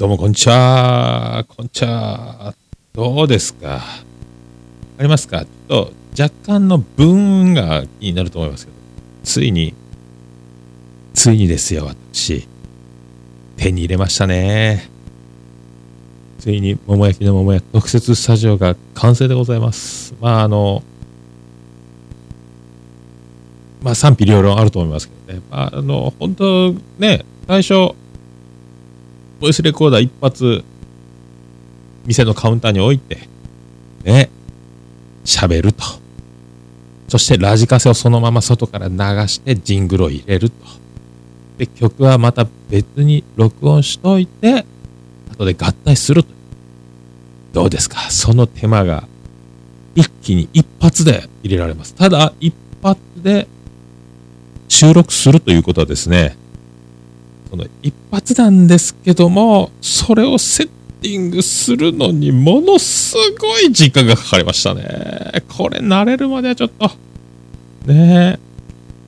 どうもこんちはこんちはどうですか？ありますか？ちょっと若干の分が気になると思いますけど、ついに、ついにですよ、私。手に入れましたね。ついに、桃焼きの桃焼き特設スタジオが完成でございます。まあ、あの、まあ、賛否両論あると思いますけどね。まあ、あの、本当ね、最初、ボイスレコーダー一発、店のカウンターに置いて、ね、喋ると。そしてラジカセをそのまま外から流してジングルを入れると。で、曲はまた別に録音しといて、後で合体すると。どうですか？その手間が一気に一発で入れられます。ただ、一発で収録するということはですね、この一発なんですけども、それをセッティングするのにものすごい時間がかかりましたね。これ慣れるまではちょっと、ねえ。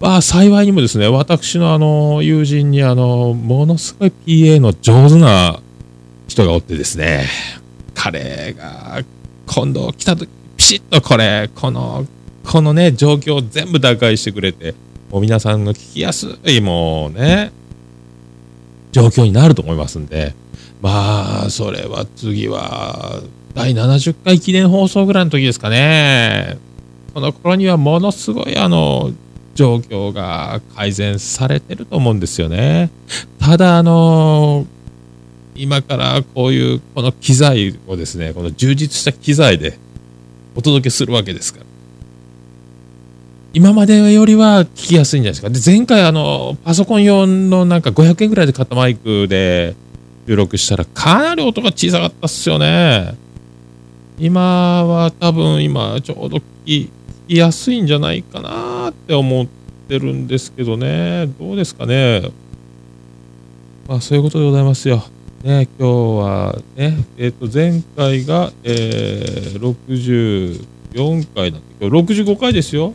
まあ幸いにもですね、私のあの、友人にあの、ものすごい PA の上手な人がおってですね、彼が今度来た時、ピシッとこれ、この、このね、状況を全部打開してくれて、もう皆さんの聞きやすい、もうね、状況になると思いますんで、まあ、それは次は、第70回記念放送ぐらいの時ですかね。この頃にはものすごいあの、状況が改善されてると思うんですよね。ただ、あの、今からこういう、この機材をですね、この充実した機材でお届けするわけですから。今までよりは聞きやすいんじゃないですか。で、前回あの、パソコン用のなんか500円ぐらいで買ったマイクで収録したらかなり音が小さかったっすよね。今は多分今ちょうど聞きやすいんじゃないかなって思ってるんですけどね。どうですかね。まあそういうことでございますよ。ね、今日はね、えっ、ー、と前回が、えー、64回なんで、今日65回ですよ。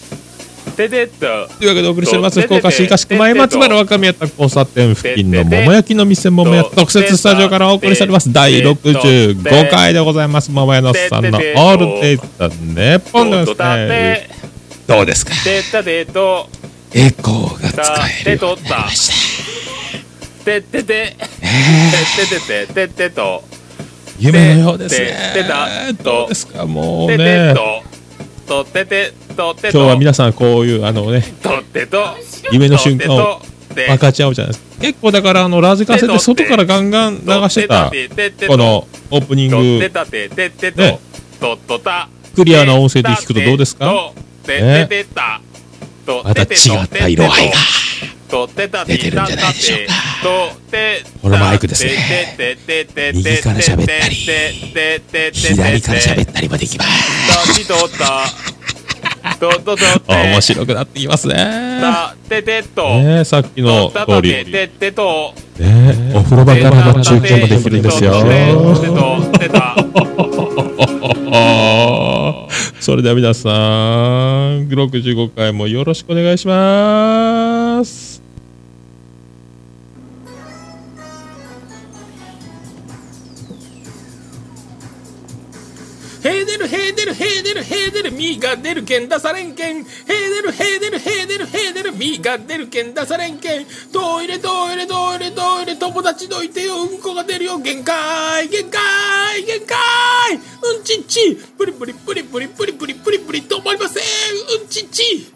てでと。というわけでお送りしております福岡市東区前松原若宮田交差点付近の桃焼きの店桃屋特設スタジオからお送りしております。第65回でございます。桃屋のさんのオールデイトネポンですね。どうですかエコーが使えるようになりました。てててててててと夢のようですね。どうですかもうね。とてて。今日はと皆さんこういうあのねとってと。夢の瞬間をて分かち合うじゃないですか。結構だからあのラジカセで外からガンガン流してたこのオープニング。ね。クリアな音声で聞くとどうですか？てててた。とまた違った色合いが。出てるんじゃないでしょうかこのマイクですね。右から喋ったり。左から喋ったりもできますたちとたとととて面白くなってきますね。たててと。ねさっきの通り。てててと。ねお風呂場からの中継もできるんですよ。それでは皆さん65回もよろしくお願いしますへー出るへー出るへー出るへー出るみーが出るけん出されんけんへー出るへー出るへー出るへー出るみーが出るけん出されんけんトイレトイレトイレトイレ友達どいてようんこが出るよ限界限界限界うんちっちプリプリプリプリプリプリプリプリ止まりませんうんちっち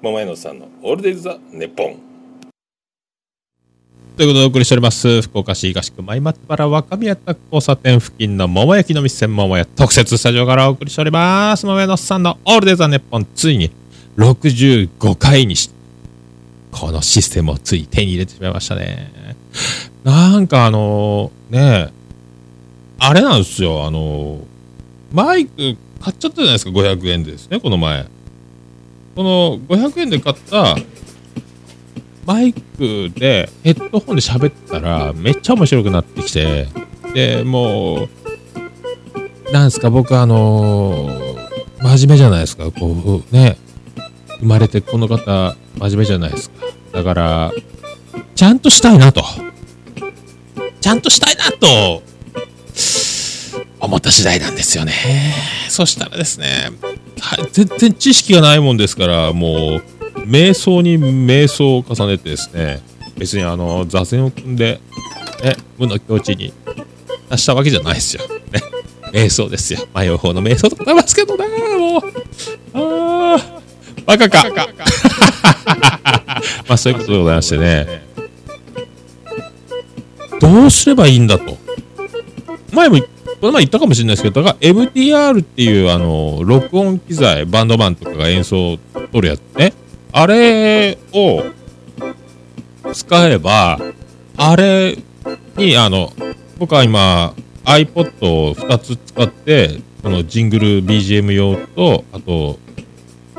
桃屋のさんのオールデイズ・ザ・ネポンということでお送りしております福岡市東区前松原若宮田交差点付近の桃焼きの店桃屋特設スタジオからお送りしております桃屋のさんのオールデイザネッポンついに65回にしこのシステムをつい手に入れてしまいましたねなんかあのねあれなんですよあのマイク買っちゃったじゃないですか、500円でですね、この前。この500円で買ったマイクでヘッドホンで喋ったらめっちゃ面白くなってきて、で、もう、なんすか、僕あのー真面目じゃないですか、こう、ね、生まれてこの方、真面目じゃないですか。だから、ちゃんとしたいなと。ちゃんとしたいなと、思った次第なんですよね。そしたらですね、全然知識がないもんですから、もう、瞑想に瞑想を重ねてですね、別にあの、座禅を組んで、ね、無の境地に達したわけじゃないですよ。ね。瞑想ですよ。迷う方の瞑想とかありますけどね、もう。ああ、バカか。まあそういうことでございましてね。どうすればいいんだと。前も、この前言ったかもしれないですけど、だから MTR っていうあの、録音機材、バンドマンとかが演奏を取るやつね。あれを使えば、あれにあの、僕は今 iPod を2つ使って、このジングル BGM 用と、あと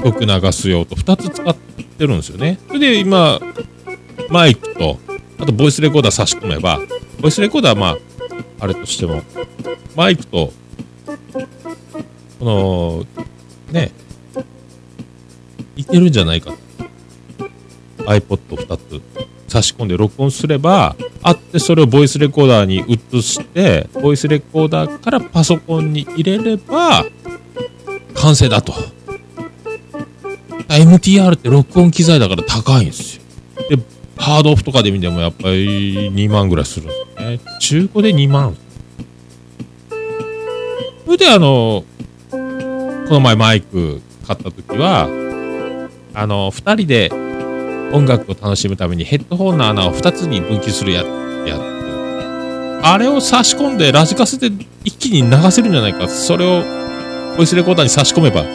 曲流す用と2つ使ってるんですよね。それで今、マイクと、あとボイスレコーダー差し込めば、ボイスレコーダーはまあ、あれとしても、マイクと、この、ね、いけるんじゃないかと。iPod2 つ差し込んで録音すれば、あってそれをボイスレコーダーに移して、ボイスレコーダーからパソコンに入れれば、完成だと。MTR って録音機材だから高いんですよ。で、ハードオフとかで見てもやっぱり2万ぐらいするんですね。中古で2万。それであの、この前マイク買った時は、あの、2人で音楽を楽しむためにヘッドホンの穴を2つに分岐するややつ。あれを差し込んでラジカセで一気に流せるんじゃないか。それをボイスレコーダーに差し込めば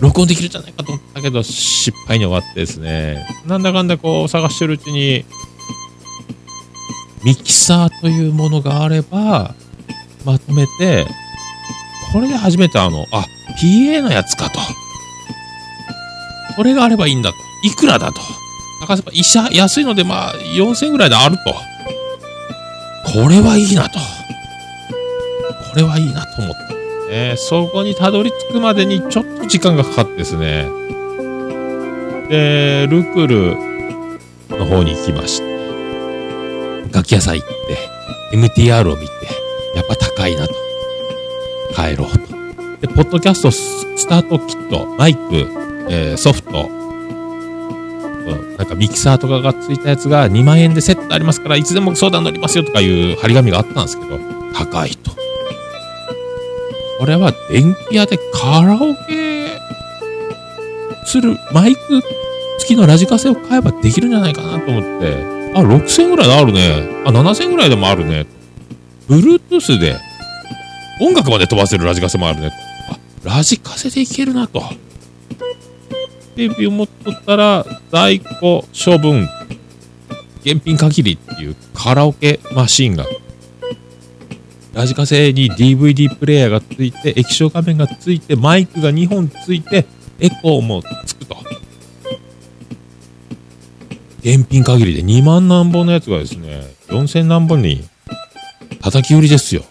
録音できるんじゃないかと思ったけど失敗に終わってですね。なんだかんだこう探してるうちにミキサーというものがあればまとめてこれで初めてあの、あ、PA のやつかと。これがあればいいんだと。いくらだと。高せば、医者、安い。のでまあ4000円ぐらい。であると。これはい。い。なと。これはい。い。なと思って。ね、そこにたどり着くまでにちょっと時間がかかってですね。で、ルクルの方に行きまして。楽器屋さん行って、MTR を見て、やっぱ高い。なと。帰ろうと。で、ポッドキャストススタートキット、マイク、えーソフト、なんかミキサーとかがついたやつが2万円でセットありますから、いつでも相談乗りますよとかいう張り紙があったんですけど、高いと。これは電気屋でカラオケするマイク付きのラジカセを買えばできるんじゃないかなと思って、あ、6000ぐらいであるね。あ、7000ぐらいでもあるね。Bluetooth で音楽まで飛ばせるラジカセもあるね。あ、ラジカセでいけるなと。で、思っとったら、在庫処分、現品限りっていうカラオケマシンが、ラジカセに DVD プレイヤーがついて、液晶画面がついて、マイクが2本ついて、エコーもつくと。現品限りで2万何本のやつがですね、4000何本に叩き売りですよ。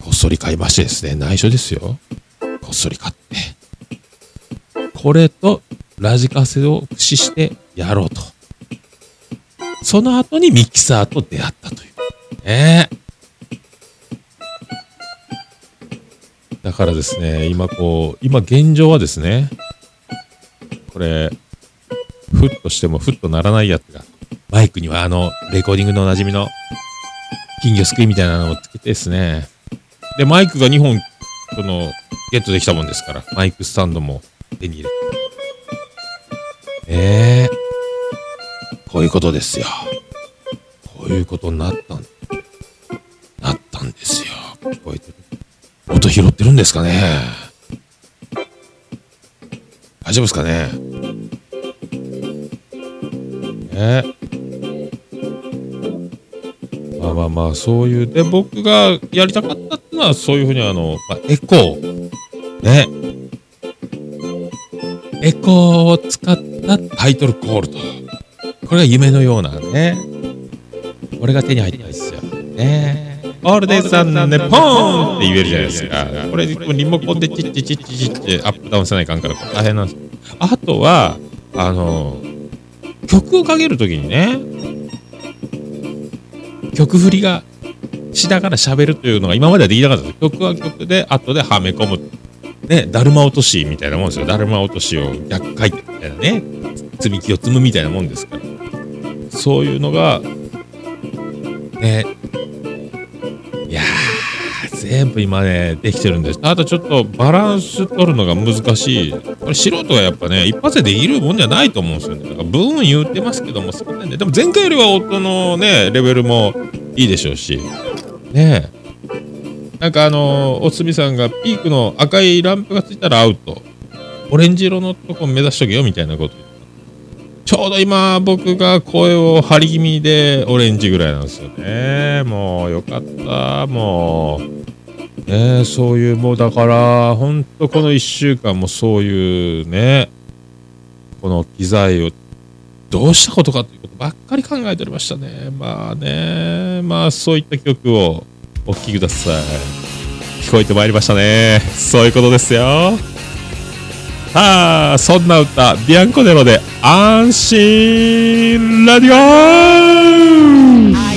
こっそり買いましてですね、内緒ですよ。こっそり買って。これとラジカセを駆使してやろうと。その後にミキサーと出会ったという。ね。だからですね、今こう、今現状はですね、これ、ふっとしてもふっとならないやつが、マイクにはあの、レコーディングのおなじみの金魚すくいみたいなのをつけてですね。で、マイクが2本、この、ゲットできたもんですから、マイクスタンドも手に入れて。ええこういうことですよ。こういうことになったん、なったんですよ。聞こえてる。音拾ってるんですかね大丈夫ですかねねまあまあまあ、そういう。で、僕がやりたかったっていうのはそういうふうにあの、まあ、エコー、ね。エコーを使ったタイトルコールと。これが夢のようなね。これが手に入ったんですよ。ね。オールデイさんね、ポーンって言えるじゃないですか。これ、リモコンでチッチチッチチッチアップダウンせないかんから大変なんです。あとは、あの、曲をかけるときにね、曲振りがしながら喋るというのが今まではできなかったです。曲は曲で、後ではめ込む。ね、だるま落としみたいなもんですよ。だるま落としを逆回転みたいなね、積み木を積むみたいなもんですから。そういうのが、ね、いやー、全部今ね、できてるんです。あとちょっとバランス取るのが難しい。これ素人がやっぱね、一発でできるもんじゃないと思うんですよね。だからブーン言ってますけども、そんなんで、でも前回よりは音のね、レベルもいいでしょうし。ね。なんかあのおつみさんがピークの赤いランプがついたらアウト。オレンジ色のとこ目指しとけよみたいなこと。ちょうど今僕が声を張り気味でオレンジぐらいなんですよね。もうよかった。もう。ねそういうもうだから、ほんとこの1週間もそういうね、この機材をどうしたことかということばっかり考えておりましたね。まあね、まあそういった曲をお聴きください。聞こえてまいりましたね。そういうことですよ。さあ、そんな歌、ビアンコネロで安心ラディオ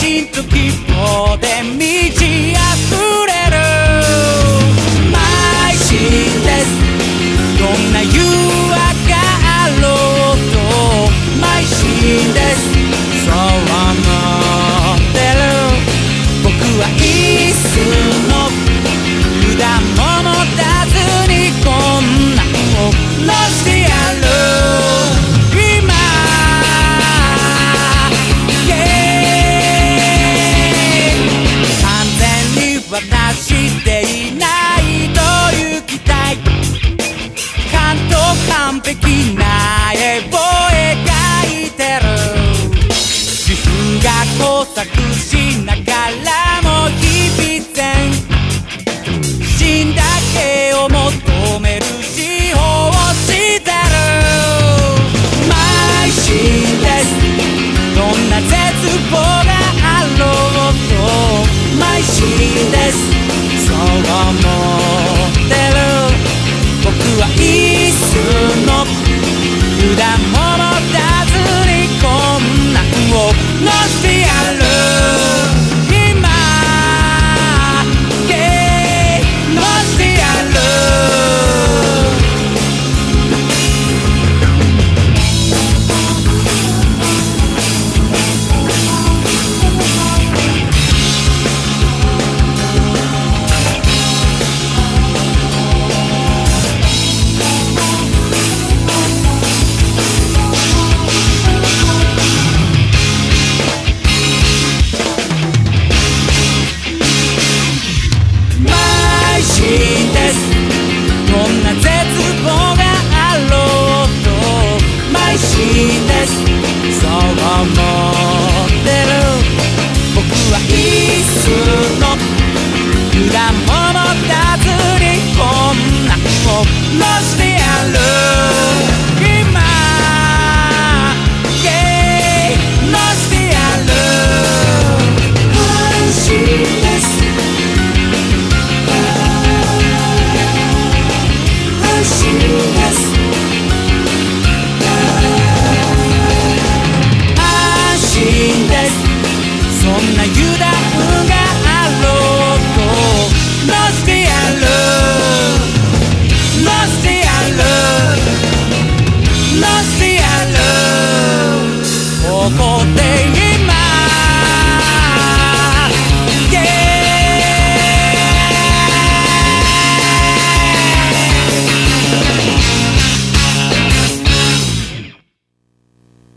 ちんと希望で満ち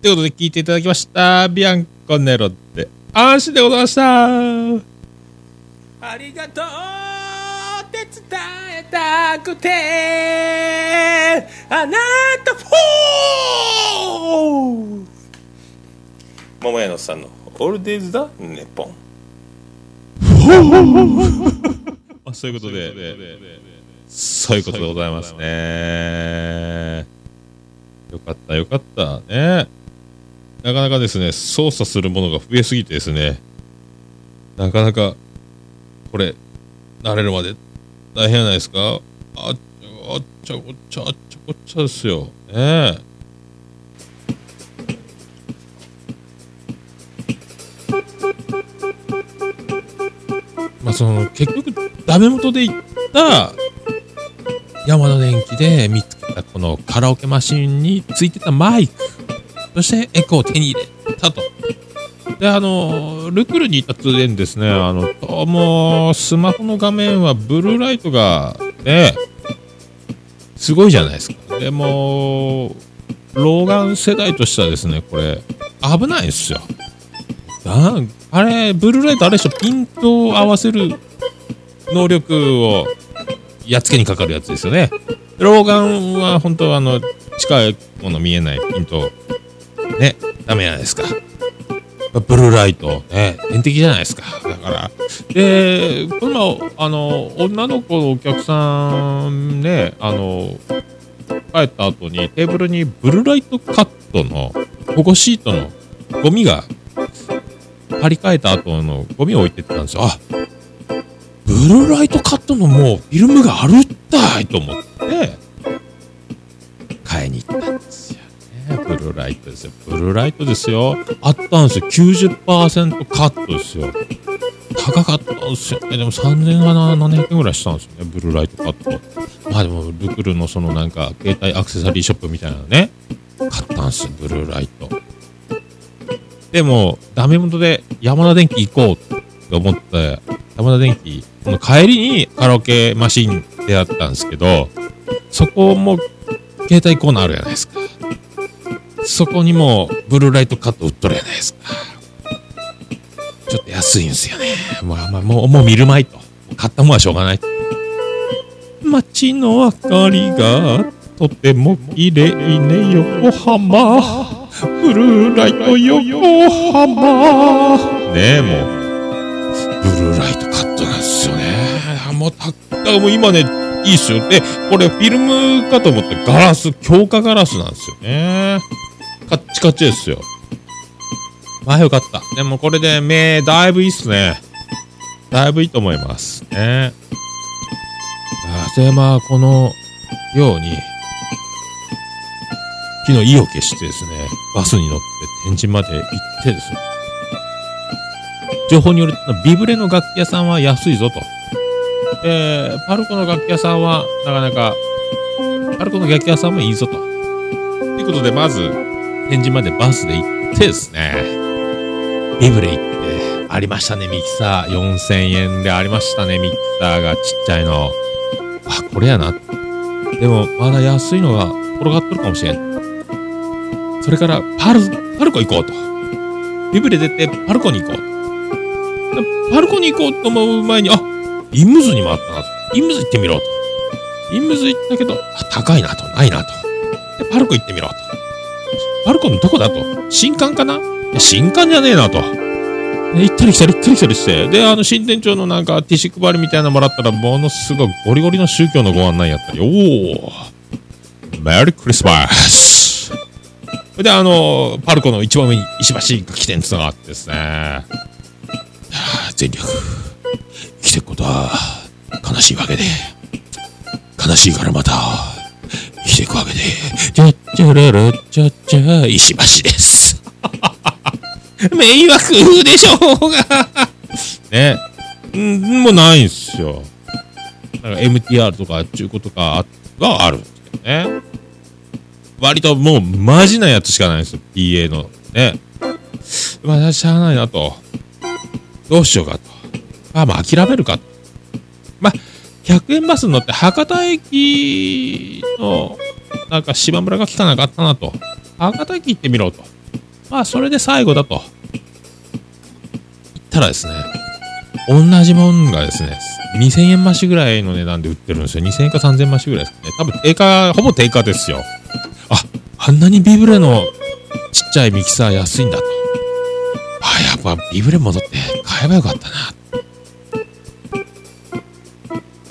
ということで聞いていただきました。ビアンコネロで安心でございました。ありがとうって伝えたくてあなたフォー桃屋のさんの「オールデイズ・だネポンあそういうことで、そういうことでございますね。よかった、よかった。ね。なかなかですね、操作するものが増えすぎてですね、なかなか、これ、慣れるまで大変じゃないですかああっちゃこっちゃ、あっちゃこっちゃですよ。ねえ。まあその結局ダメ元で行った山田電機で見つけたこのカラオケマシンについてたマイクそしてエコーを手に入れたと。であのルクルにいた通ですねあのどうもスマホの画面はブルーライトがねすごいじゃないですか。でも老眼世代としてはですねこれ危ないんですよ。なんあれ、ブルーライトあれでしょ、ピントを合わせる能力をやっつけにかかるやつですよね。老眼は本当はあの、近いもの見えないピント、ね、ダメじゃないですか。ブルーライト、ね、天敵じゃないですか。だから。で、この前、あの、女の子のお客さんね、あの、帰った後にテーブルにブルーライトカットの保護シートのゴミが張り替えた後のゴミを置いてったんですよ。あブルーライトカットのもうフィルムがあるったいと思って、買いに行ったんですよ。ブルーライトですよ。ブルーライトですよ。あったんですよ。90%カットですよ。高かったんですよね。でも3700円ぐらいしたんですよね。ブルーライトカット。まあでも、ルクルのそのなんか、携帯アクセサリーショップみたいなのね、買ったんですよ。ブルーライト。でも、ダメ元で山田電機行こうと思って、山田電機、この帰りにカラオケマシンであったんですけど、そこも携帯コーナーあるじゃないですか。そこにもブルーライトカット売っとるじゃないですか。ちょっと安いんですよね。まあまあ、もう、もう見るまいと。買ったもんはしょうがない。街の明かりがとても綺麗ね、横浜。ブルーライト横浜。ねえ、もう。ブルーライトカットなんですよね。もうた、だからもう今ね、いいっすよ。で、これフィルムかと思ってガラス、強化ガラスなんですよね。カッチカチですよ。まあよかった。でもこれで目、だいぶいいっすね。だいぶいいと思います。ね。で、まあ、このように、昨日意を決してですね、バスに乗って天神まで行ってですね、情報によると、ビブレの楽器屋さんは安いぞと。で、パルコの楽器屋さんはなかなか、パルコの楽器屋さんもいいぞと。ということで、まず、天神までバスで行ってですね、ビブレ行って、ありましたね、ミキサー。4000円でありましたね、ミキサーがちっちゃいの。あ、これやな。でも、まだ安いのが転がっとるかもしれん。それから、パル、パルコ行こうと。ビブレ出て、パルコに行こう。パルコに行こうと思う前に、あ、イムズにもあったなと。イムズ行ってみろと。イムズ行ったけど、あ、高いなと、ないなと。で、パルコ行ってみろと。パルコのどこだと。新館かな、新館じゃねえなと。で行ったり来たり行ったり来たりして。で、あの、新店長のなんか、ティッシュ配りみたいなのもらったら、ものすごいゴリゴリの宗教のご案内やったり、おおメリークリスマスで、あの、パルコの一番上に石橋が起点つながってですね。いやー全力、生きていくことは悲しいわけで、悲しいからまた、生きていくわけで、ちゃっちゃららちゃっちゃ、石橋です。迷惑でしょうが。ね。んもうないんすよ。なんか MTR とか中古とかがあるんですけどね。割ともうマジなやつしかないんですよ。PA の。ね。まあ、しゃあないなと。どうしようかと。あ、まあ諦めるかと。まあ、100円バスに乗って博多駅の、なんか島村が来かなかったなと。博多駅行ってみろと。まあ、それで最後だと。ったらですね、同じもんがですね、2000円増しぐらいの値段で売ってるんですよ。2000円か3000円増しぐらいですね。多分定価、ほぼ定価ですよ。あ、あんなにビブレのちっちゃいミキサー安いんだと。あ、やっぱビブレ戻って買えばよかったな。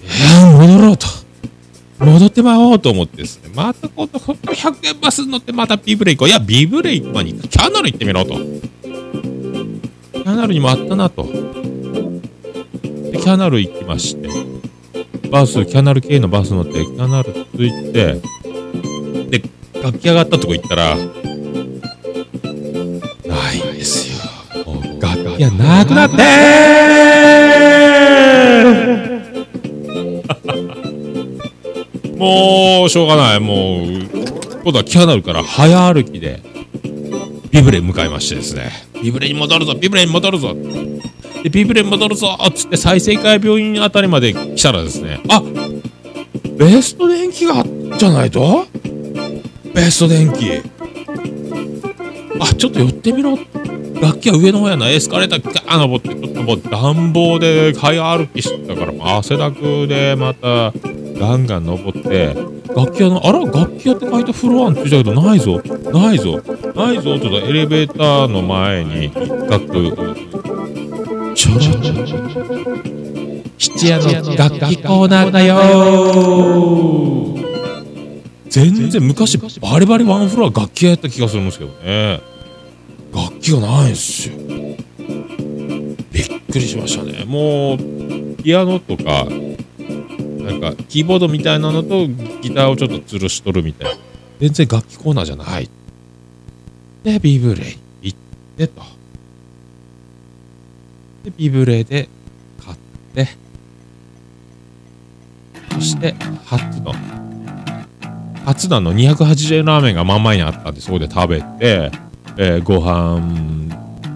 いや戻ろうと。戻ってまおうと思ってですね。また今度100円バス乗ってまたビブレ行こう。いや、ビブレ行く前にキャナル行ってみろと。キャナルにもあったなと。で、キャナル行きまして。バス、キャナル系のバス乗って、キャナル着いて、で、楽器上がったとこ行ったら、ないんですよ。楽器がなくなってーもう、しょうがない。もう、今度はキャナルから早歩きで、ビブレに向かいましてですね。ビブレに戻るぞビブレに戻るぞで、ビブレに戻るぞっつって再生会病院あたりまで来たらですね、あベスト電気があじゃないと？ベスト電気。あ、ちょっと寄ってみろ。楽器は上の方やな。エスカレーターガー登って、ちょっともう暖房で早歩きしてたから、汗だくでまたガンガン登って、楽器屋の、あら、楽器屋って書いたフロアについたけど、ないぞ、ないぞ、ないぞ、ちょっとエレベーターの前に一角、ちょろちょろ。ちょろ。七夜の楽器コーナーだよ。全然昔バリバリワンフロア楽器屋やった気がするんですけどね。楽器がないんですよ。びっくりしましたね。もうピアノとかなんかキーボードみたいなのとギターをちょっと吊るしとるみたいな。全然楽器コーナーじゃない。でビブレイ行ってと。でビブレで買って。そして初の。初の。あの280円ラーメンが真ん前にあったんでそこで食べて、えーご飯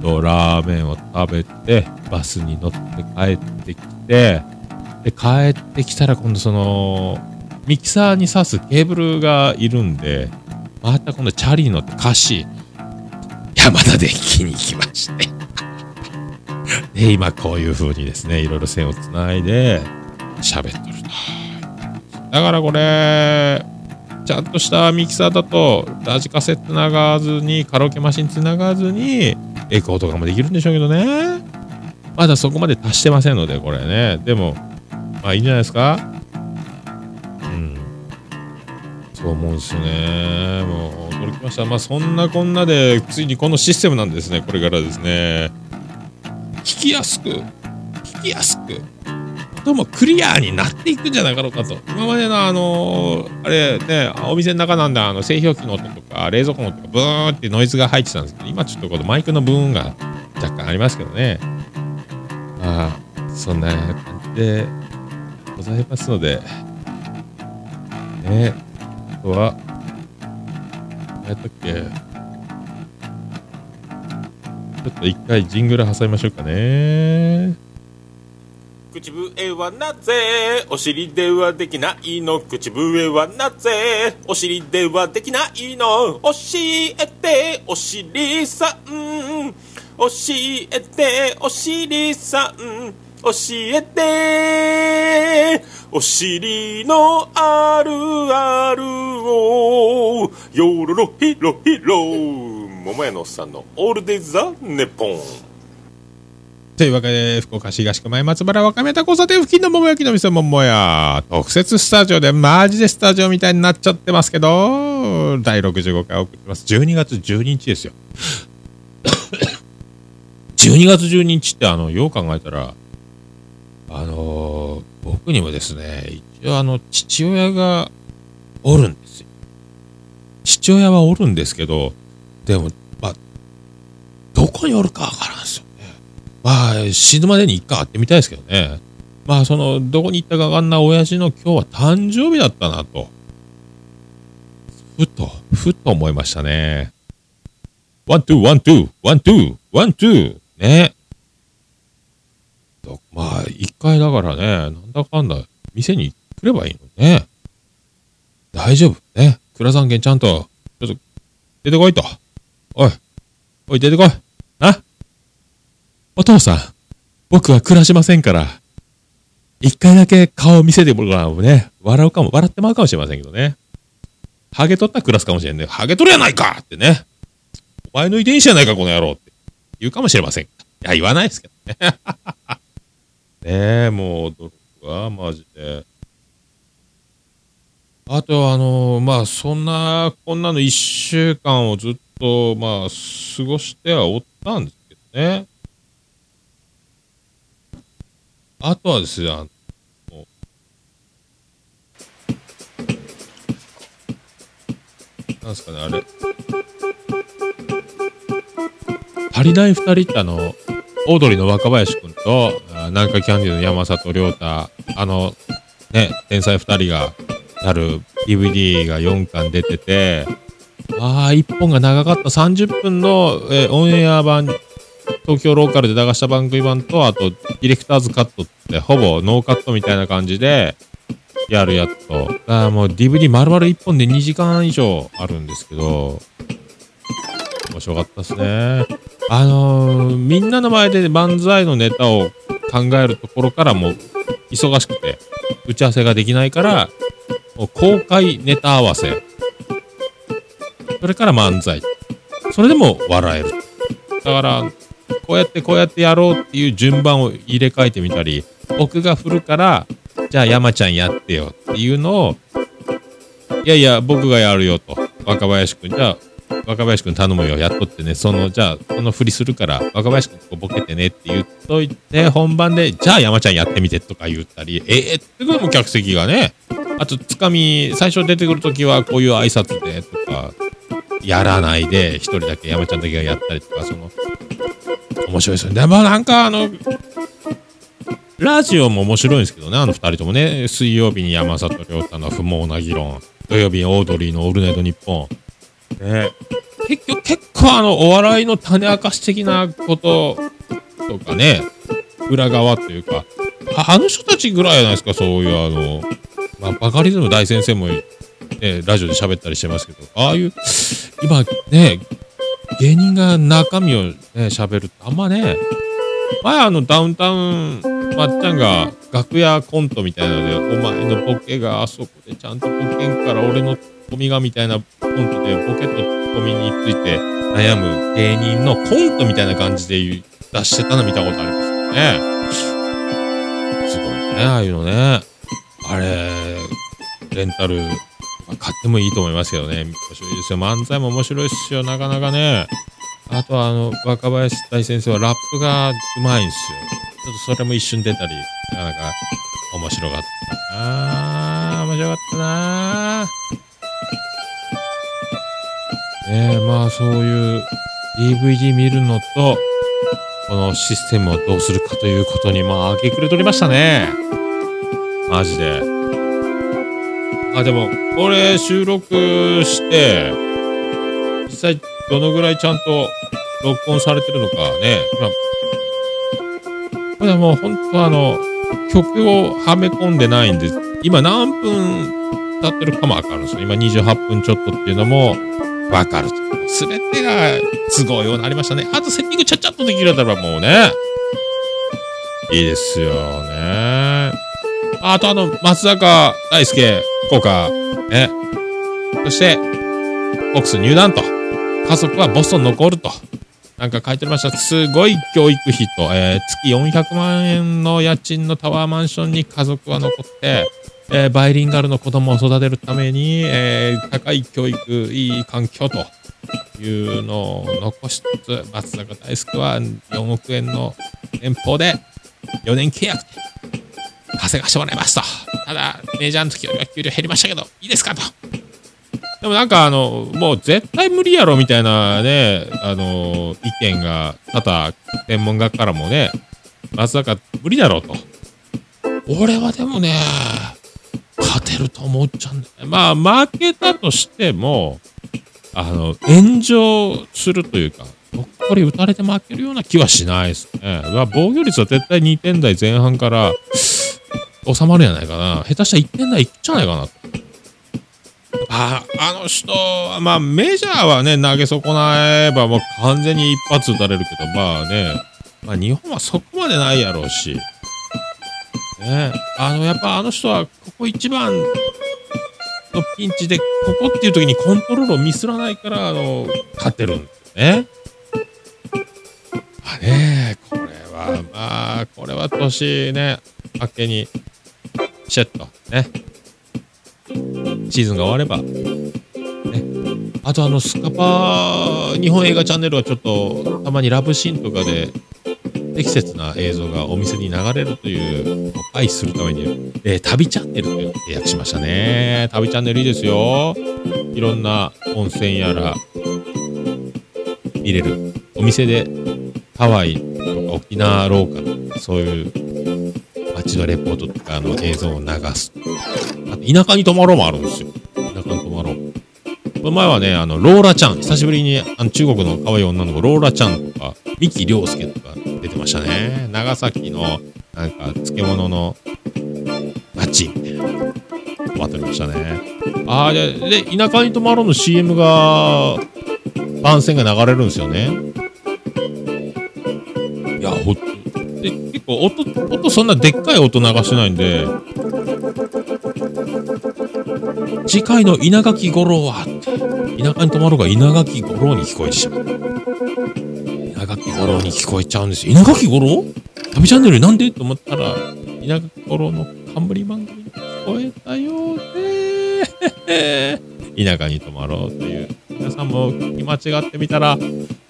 とラーメンを食べてバスに乗って帰ってきてで帰ってきたら今度そのミキサーに挿すケーブルがいるんでまた今度チャリに乗って歌詞山田電機に行きまして。で今こういう風にですねいろいろ線をつないで喋っとると。だからこれちゃんとしたミキサーだとラジカセつながずにカラオケマシンつながずにエコーとかもできるんでしょうけどね。まだそこまで達してませんのでこれね。でもまあいいんじゃないですか？うん。そう思うんですよね。もう驚きました。まあそんなこんなでついにこのシステムなんですね。これからですね。聞きやすく聞きやすくともクリアになっていくんじゃなかろうかと。今までのあのーあれね、お店の中なんだ、あの製氷機の音とか、冷蔵庫の音とか、ブーンってノイズが入ってたんですけど、今ちょっとこのマイクのブーンが若干ありますけどね。まあ、そんな感じでございますので、ね、あとは、何やったっけ？ちょっと一回ジングル挟みましょうかね。口笛はなぜお尻ではできないの？口笛はなぜお尻ではできないの？教えてお尻さん。教えてお尻さん。教えて。お尻のあるあるを。よろろひろひろ。桃屋のおっさんのオールデイ・ザ・ネポン。というわけで、福岡市東区前松原若宮田交差点付近の桃焼きの店桃屋、特設スタジオで、マジでスタジオみたいになっちゃってますけど、第65回送ってます。12月12日ですよ。12月12日って、あの、よう考えたら、あの僕にもですね、一応あの、父親がおるんですよ。父親はおるんですけど、でも、まあ、どこにおるかわからんすよね。まあ、死ぬまでに一回会ってみたいですけどね。まあ、その、どこに行ったかわかんない親父の今日は誕生日だったなと。ふと、ふと思いましたね。ワン、ツー、ワン、ツー、ワン、ツー、ワン、ツー。ね。まあ、一回だからね、なんだかんだ、店に来ればいいのね。大丈夫。ね。倉さんちゃんと、ちょっと、出てこいと。おい。おい、出てこい。な？お父さん、僕は暮らしませんから、一回だけ顔を見せてもらうとね、笑うかも、笑ってまうかもしれませんけどね。ハゲ取ったら暮らすかもしれんね。ハゲ取るやないかってね。お前の遺伝子やないか、この野郎って言うかもしれません。いや、言わないですけどね。ね、もう驚くわ、マジで。あと、あのまあ、そんな、こんなの一週間をずっと、まあ、過ごしてはおったんですけどね。あとはですね、あの、なんすかね、あれ。足りない二人ってあの、オードリーの若林くんと、南海キャンディーの山里亮太、あの、ね、天才二人がやる DVD が4巻出てて、ああ、1本が長かった。30分の、えーオンエア版、東京ローカルで流した番組版と、あと、ディレクターズカットって、ほぼノーカットみたいな感じで、やるやつと、だからもう DVD 丸々1本で2時間以上あるんですけど、面白かったですね。あのーみんなの前で漫才のネタを考えるところからも忙しくて、打ち合わせができないから、公開ネタ合わせ。それから漫才。それでも笑える。だから、こうやってこうやってやろうっていう順番を入れ替えてみたり、僕が振るから、じゃあ山ちゃんやってよっていうのを、いやいや、僕がやるよと。若林くん、じゃあ、若林くん頼むよ、やっとってね、その、じゃあ、その振りするから、若林くんここボケてねって言っといて、本番で、じゃあ山ちゃんやってみてとか言ったり、ええってことも客席がね、あと、つかみ、最初出てくるときはこういう挨拶でとか、やらないで、一人だけ山ちゃんだけがやったりとか、その、面白いですよね。でもなんかあの、ラジオも面白いんですけどね、あの二人ともね、水曜日に山里亮太の不毛な議論、土曜日にオードリーのオールナイトニッポン。ね、結局、結構あの、お笑いの種明かし的なこととかね、裏側というか、あの人たちぐらいじゃないですか、そういうあの、まあ、バカリズム大先生も、ね、ラジオで喋ったりしてますけど、ああいう、今ね、芸人が中身をね、喋るってあんまね、前あのダウンタウンまっちゃんが楽屋コントみたいなので、お前のボケがあそこでちゃんとボケんから俺のッコミがみたいなコントでボケとツッコミについて悩む芸人のコントみたいな感じで出してたの見たことありますよね。すごいね、ああいうのね。あれ、レンタル、まあ買ってもいいと思いますけどね。面白いですよ。漫才も面白いですよ、なかなかね。あとは、あの、若林大先生はラップがうまいんですよ。ちょっとそれも一瞬出たり、なかなか面白かったなぁ。面白かったなぁ。ねえ、まあそういう DVD 見るのと、このシステムをどうするかということに、まあ、明け暮れとりましたね。マジで。あ、でも、これ収録して、実際どのぐらいちゃんと録音されてるのかね。ま、これはもう本当あの、曲をはめ込んでないんで、今何分経ってるかもわかるんですよ。今28分ちょっとっていうのもわかる。すべてが都合ようになりましたね。あとセッティングちゃっちゃっとできるんだったらもうね、いいですよね。あとあの、松坂大輔、福岡、ね。そして、ボックス入団と。家族はボストン残ると。なんか書いてありました。すごい教育費と、えー月400万円の家賃のタワーマンションに家族は残って、えーバイリンガルの子供を育てるために、えー高い教育、いい環境というのを残しつつ、松坂大輔は4億円の年俸で4年契約で稼がしてもらいますと。ただ、メジャーの時よりは給料減りましたけど、いいですかと。でもなんかあの、もう絶対無理やろみたいなね、あの、意見が多々、専門学からもね、松坂無理だろうと。俺はでもね、勝てると思っちゃうんだよね。まあ、負けたとしても、あの、炎上するというか、どっこり打たれて負けるような気はしないですね。まあ、防御率は絶対2点台前半から収まるんじゃないかな。下手したら1点台いっちゃないかな。ああの人は、まあ、メジャーはね、投げ損なえばもう完全に一発打たれるけど、まあね、まあ日本はそこまでないやろうし。ねあの、やっぱあの人は、ここ一番のピンチで、ここっていう時にコントロールをミスらないから、あの、勝てるんですよね。まあね、これは、まあ、これは年ね、明けに、シェッと、ね。シーズンが終われば、ね。あとあの、スカパー、日本映画チャンネルはちょっと、たまにラブシーンとかで、適切な映像がお店に流れるというを愛するために、えー旅チャンネルという契約しましたね。旅チャンネルいいですよ。いろんな温泉やら、見れる。お店でハワイとか沖縄ローカル、そういう街のレポートとかの映像を流す。あと田舎に泊まろうもあるんですよ。田舎に泊まろう。この前はね、あの、ローラちゃん、久しぶりにあの中国の可愛い女の子、ローラちゃんとか、三木亮介と出てましたね。長崎の、なんか、漬物の街みたいな。渡りましたね。ああ、で、で、田舎に泊まろうの CM が、番宣が流れるんですよね。いや、ほで結構音、音そんなでっかい音流してないんで、次回の稲垣吾郎はって、田舎に泊まろうが稲垣吾郎に聞こえてしまう。垣吾郎に聞こえちゃうんです。よ。稲垣吾郎旅チャンネルなんで？と思ったら、稲垣吾郎の冠番組に聞こえたようで、田舎に泊まろうという。皆さんも聞き間違ってみたら、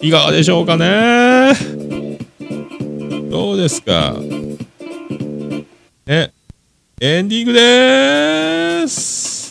いかがでしょうかね？どうですか？え、エンディングでーす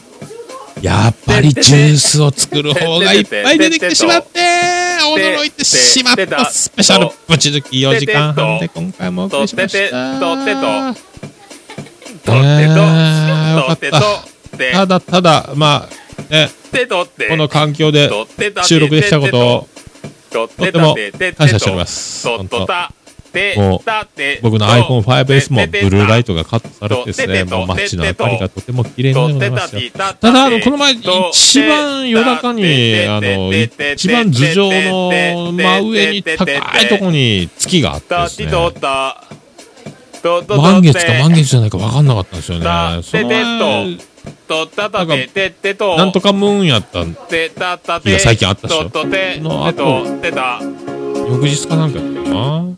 やっぱりジュースを作る方がいっぱい出てきてしまって驚いてしまったスペシャルぶち抜き4時間半で今回もお送りしましたとってとえよかったただただまあねこの環境で収録できたことをとっても感謝しておりますとっとたてもうたて僕の iPhone5S もブルーライトがカットされてですねもう街の明かりがとても綺麗になりますよただあのこの前一番夜中にあの一番頭上の真上に高いところに月があってですね満月か満月じゃないか分かんなかったんですよねその前とったたてててとなんとかムーンやったんてたた日が最近あったっしょの後翌日かなんかやったかな